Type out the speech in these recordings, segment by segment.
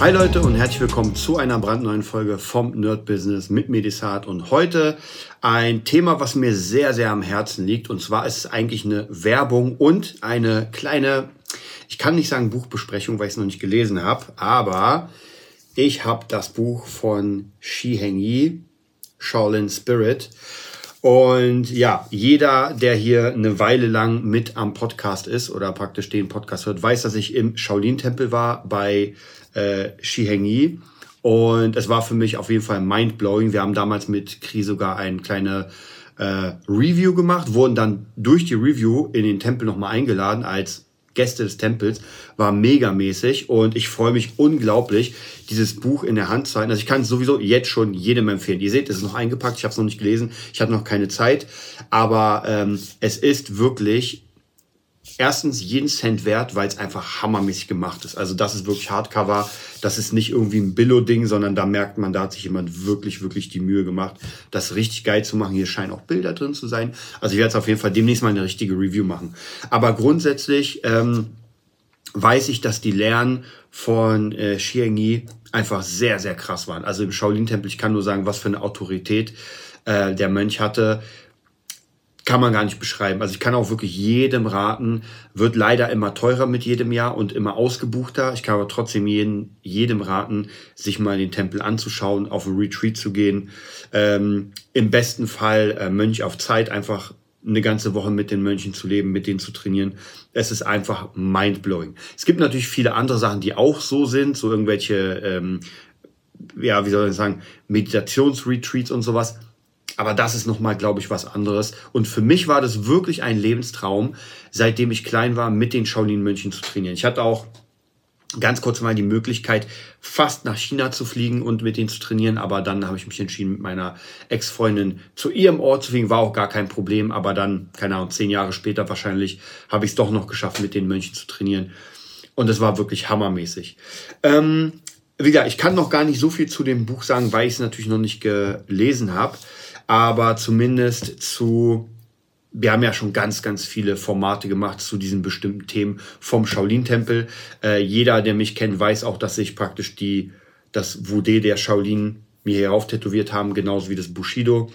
Hi Leute und herzlich willkommen zu einer brandneuen Folge vom Nerd Business mit Medisat. Und heute ein Thema, was mir sehr, sehr am Herzen liegt. Und zwar ist es eigentlich eine Werbung und eine kleine, ich kann nicht sagen Buchbesprechung, weil ich es noch nicht gelesen habe, aber ich habe das Buch von Shi Heng Yi, Shaolin Spirit. Und ja, jeder, der hier eine Weile lang mit am Podcast ist oder praktisch den Podcast hört, weiß, dass ich im Shaolin-Tempel war bei äh, Shihengi. Und es war für mich auf jeden Fall mindblowing. Wir haben damals mit Kri sogar ein kleine äh, Review gemacht, wurden dann durch die Review in den Tempel nochmal eingeladen als Gäste des Tempels, war megamäßig und ich freue mich unglaublich, dieses Buch in der Hand zu halten. Also ich kann es sowieso jetzt schon jedem empfehlen. Ihr seht, es ist noch eingepackt, ich habe es noch nicht gelesen, ich hatte noch keine Zeit, aber ähm, es ist wirklich erstens jeden Cent wert, weil es einfach hammermäßig gemacht ist. Also das ist wirklich Hardcover. Das ist nicht irgendwie ein Billo-Ding, sondern da merkt man, da hat sich jemand wirklich, wirklich die Mühe gemacht, das richtig geil zu machen. Hier scheinen auch Bilder drin zu sein. Also ich werde es auf jeden Fall demnächst mal eine richtige Review machen. Aber grundsätzlich ähm, weiß ich, dass die Lernen von äh, Xiangyi einfach sehr, sehr krass waren. Also im Shaolin-Tempel, ich kann nur sagen, was für eine Autorität äh, der Mönch hatte kann man gar nicht beschreiben. Also ich kann auch wirklich jedem raten, wird leider immer teurer mit jedem Jahr und immer ausgebuchter. Ich kann aber trotzdem jeden, jedem raten, sich mal den Tempel anzuschauen, auf ein Retreat zu gehen. Ähm, Im besten Fall äh, Mönch auf Zeit einfach eine ganze Woche mit den Mönchen zu leben, mit denen zu trainieren. Es ist einfach mindblowing. Es gibt natürlich viele andere Sachen, die auch so sind, so irgendwelche, ähm, ja, wie soll ich sagen, Meditationsretreats und sowas. Aber das ist nochmal, glaube ich, was anderes. Und für mich war das wirklich ein Lebenstraum, seitdem ich klein war, mit den Shaolin-Mönchen zu trainieren. Ich hatte auch ganz kurz mal die Möglichkeit, fast nach China zu fliegen und mit denen zu trainieren. Aber dann habe ich mich entschieden, mit meiner Ex-Freundin zu ihrem Ort zu fliegen. War auch gar kein Problem. Aber dann, keine Ahnung, zehn Jahre später wahrscheinlich, habe ich es doch noch geschafft, mit den Mönchen zu trainieren. Und es war wirklich hammermäßig. Ähm, wie gesagt, ich kann noch gar nicht so viel zu dem Buch sagen, weil ich es natürlich noch nicht gelesen habe aber zumindest zu, wir haben ja schon ganz, ganz viele Formate gemacht zu diesen bestimmten Themen vom Shaolin-Tempel. Äh, jeder, der mich kennt, weiß auch, dass ich praktisch die, das Wudé der Shaolin mir hierauf tätowiert haben, genauso wie das Bushido.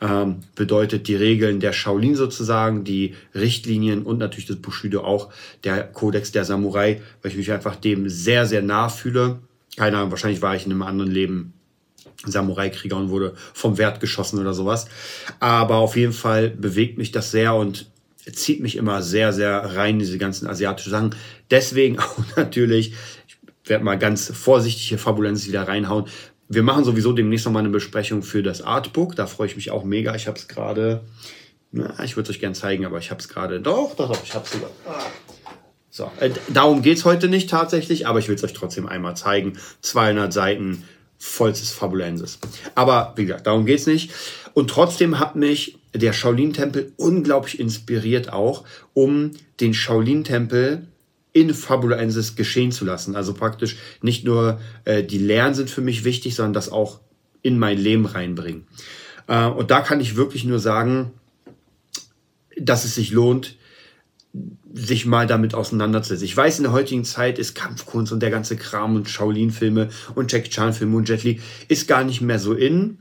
Ähm, bedeutet die Regeln der Shaolin sozusagen, die Richtlinien und natürlich das Bushido auch, der Kodex der Samurai, weil ich mich einfach dem sehr, sehr nah fühle. Keine Ahnung, wahrscheinlich war ich in einem anderen Leben Samurai-Krieger und wurde vom Wert geschossen oder sowas. Aber auf jeden Fall bewegt mich das sehr und zieht mich immer sehr, sehr rein, diese ganzen asiatischen Sachen. Deswegen auch natürlich, ich werde mal ganz vorsichtig hier Fabulenz wieder reinhauen. Wir machen sowieso demnächst nochmal eine Besprechung für das Artbook. Da freue ich mich auch mega. Ich habe es gerade, ich würde es euch gerne zeigen, aber ich habe es gerade, doch, doch, doch, ich habe es sogar. So, äh, darum geht's heute nicht tatsächlich, aber ich will es euch trotzdem einmal zeigen. 200 Seiten, vollstes Fabulensis. Aber wie gesagt, darum geht's nicht. Und trotzdem hat mich der Shaolin-Tempel unglaublich inspiriert auch, um den Shaolin-Tempel in Fabulensis geschehen zu lassen. Also praktisch nicht nur äh, die Lehren sind für mich wichtig, sondern das auch in mein Leben reinbringen. Äh, und da kann ich wirklich nur sagen, dass es sich lohnt, sich mal damit auseinanderzusetzen. Ich weiß, in der heutigen Zeit ist Kampfkunst und der ganze Kram und Shaolin-Filme und Jackie Chan-Filme und Jet Li ist gar nicht mehr so in.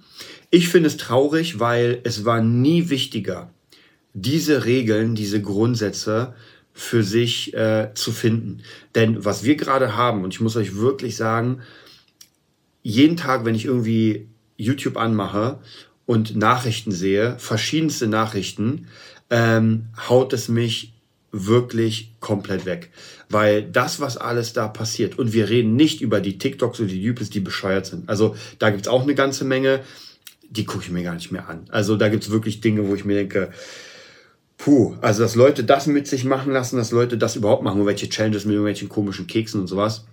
Ich finde es traurig, weil es war nie wichtiger, diese Regeln, diese Grundsätze für sich äh, zu finden. Denn was wir gerade haben, und ich muss euch wirklich sagen, jeden Tag, wenn ich irgendwie YouTube anmache und Nachrichten sehe, verschiedenste Nachrichten, ähm, haut es mich wirklich komplett weg. Weil das, was alles da passiert, und wir reden nicht über die TikToks oder die YouTubes, die bescheuert sind. Also da gibt's auch eine ganze Menge, die gucke ich mir gar nicht mehr an. Also da gibt's wirklich Dinge, wo ich mir denke, puh, also dass Leute das mit sich machen lassen, dass Leute das überhaupt machen, irgendwelche Challenges mit irgendwelchen komischen Keksen und sowas.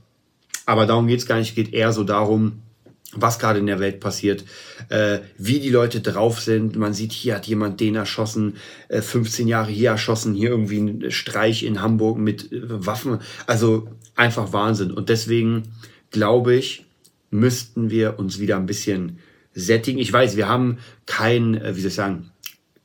Aber darum geht's gar nicht, geht eher so darum, was gerade in der Welt passiert, äh, wie die Leute drauf sind. Man sieht, hier hat jemand den erschossen, äh, 15 Jahre hier erschossen, hier irgendwie ein Streich in Hamburg mit äh, Waffen. Also einfach Wahnsinn. Und deswegen glaube ich, müssten wir uns wieder ein bisschen sättigen. Ich weiß, wir haben kein, äh, wie soll ich sagen,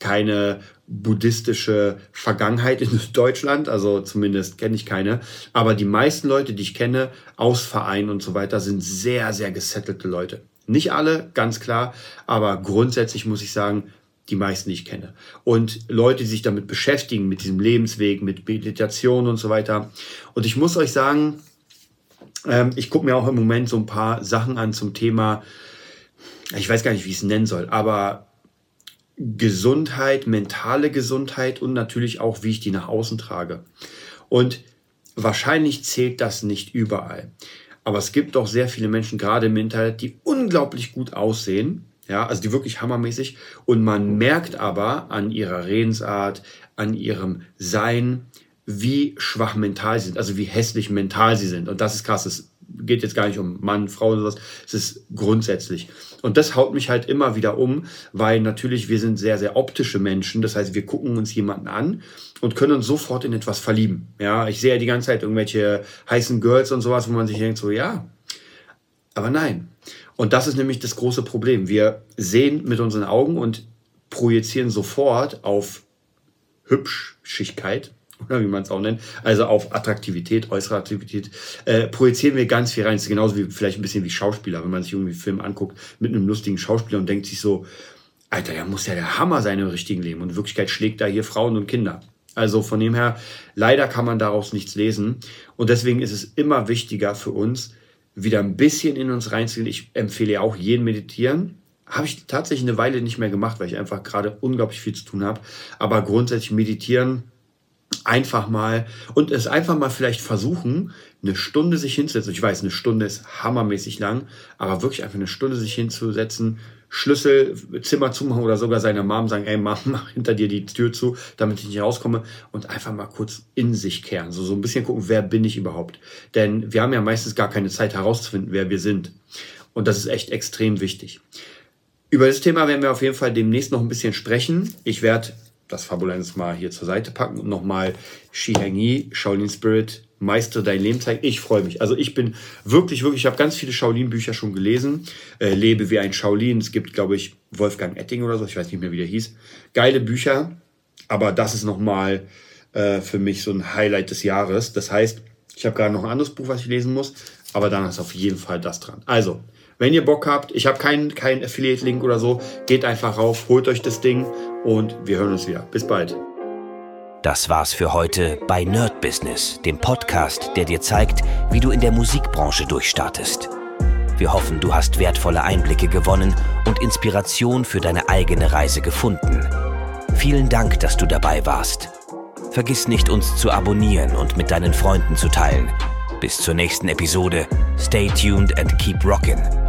keine buddhistische Vergangenheit in Deutschland, also zumindest kenne ich keine. Aber die meisten Leute, die ich kenne, aus Vereinen und so weiter, sind sehr, sehr gesettelte Leute. Nicht alle, ganz klar, aber grundsätzlich muss ich sagen, die meisten, die ich kenne. Und Leute, die sich damit beschäftigen, mit diesem Lebensweg, mit Meditation und so weiter. Und ich muss euch sagen, ähm, ich gucke mir auch im Moment so ein paar Sachen an zum Thema, ich weiß gar nicht, wie ich es nennen soll, aber Gesundheit, mentale Gesundheit und natürlich auch, wie ich die nach außen trage. Und wahrscheinlich zählt das nicht überall. Aber es gibt doch sehr viele Menschen, gerade im Internet, die unglaublich gut aussehen. Ja, also die wirklich hammermäßig. Und man merkt aber an ihrer Redensart, an ihrem Sein, wie schwach mental sie sind, also wie hässlich mental sie sind. Und das ist krass. Es geht jetzt gar nicht um Mann, Frau oder sowas. Es ist grundsätzlich. Und das haut mich halt immer wieder um, weil natürlich wir sind sehr, sehr optische Menschen. Das heißt, wir gucken uns jemanden an und können uns sofort in etwas verlieben. Ja, ich sehe ja die ganze Zeit irgendwelche heißen Girls und sowas, wo man sich denkt so, ja, aber nein. Und das ist nämlich das große Problem. Wir sehen mit unseren Augen und projizieren sofort auf Hübschigkeit oder wie man es auch nennt, also auf Attraktivität, äußere Attraktivität, äh, projizieren wir ganz viel rein. Das ist genauso wie vielleicht ein bisschen wie Schauspieler, wenn man sich irgendwie einen Film anguckt mit einem lustigen Schauspieler und denkt sich so, Alter, der muss ja der Hammer sein im richtigen Leben. Und in Wirklichkeit schlägt da hier Frauen und Kinder. Also von dem her, leider kann man daraus nichts lesen. Und deswegen ist es immer wichtiger für uns, wieder ein bisschen in uns reinzugehen. Ich empfehle auch jeden meditieren. Habe ich tatsächlich eine Weile nicht mehr gemacht, weil ich einfach gerade unglaublich viel zu tun habe. Aber grundsätzlich meditieren einfach mal und es einfach mal vielleicht versuchen, eine Stunde sich hinzusetzen. Ich weiß, eine Stunde ist hammermäßig lang, aber wirklich einfach eine Stunde sich hinzusetzen, Schlüssel, Zimmer zumachen oder sogar seiner Mom sagen, ey Mom, mach hinter dir die Tür zu, damit ich nicht rauskomme und einfach mal kurz in sich kehren. So, so ein bisschen gucken, wer bin ich überhaupt? Denn wir haben ja meistens gar keine Zeit herauszufinden, wer wir sind. Und das ist echt extrem wichtig. Über das Thema werden wir auf jeden Fall demnächst noch ein bisschen sprechen. Ich werde das Fabulenz mal hier zur Seite packen und nochmal Shi Yi, Shaolin Spirit, Meister dein Leben zeigen. Ich freue mich. Also ich bin wirklich, wirklich, ich habe ganz viele Shaolin-Bücher schon gelesen. Äh, Lebe wie ein Shaolin. Es gibt, glaube ich, Wolfgang Etting oder so, ich weiß nicht mehr, wie der hieß. Geile Bücher, aber das ist nochmal äh, für mich so ein Highlight des Jahres. Das heißt, ich habe gerade noch ein anderes Buch, was ich lesen muss, aber dann ist auf jeden Fall das dran. Also, wenn ihr Bock habt, ich habe keinen kein Affiliate-Link oder so, geht einfach rauf, holt euch das Ding und wir hören uns wieder. Bis bald. Das war's für heute bei Nerd Business, dem Podcast, der dir zeigt, wie du in der Musikbranche durchstartest. Wir hoffen, du hast wertvolle Einblicke gewonnen und Inspiration für deine eigene Reise gefunden. Vielen Dank, dass du dabei warst. Vergiss nicht, uns zu abonnieren und mit deinen Freunden zu teilen. Bis zur nächsten Episode. Stay tuned and keep rockin'.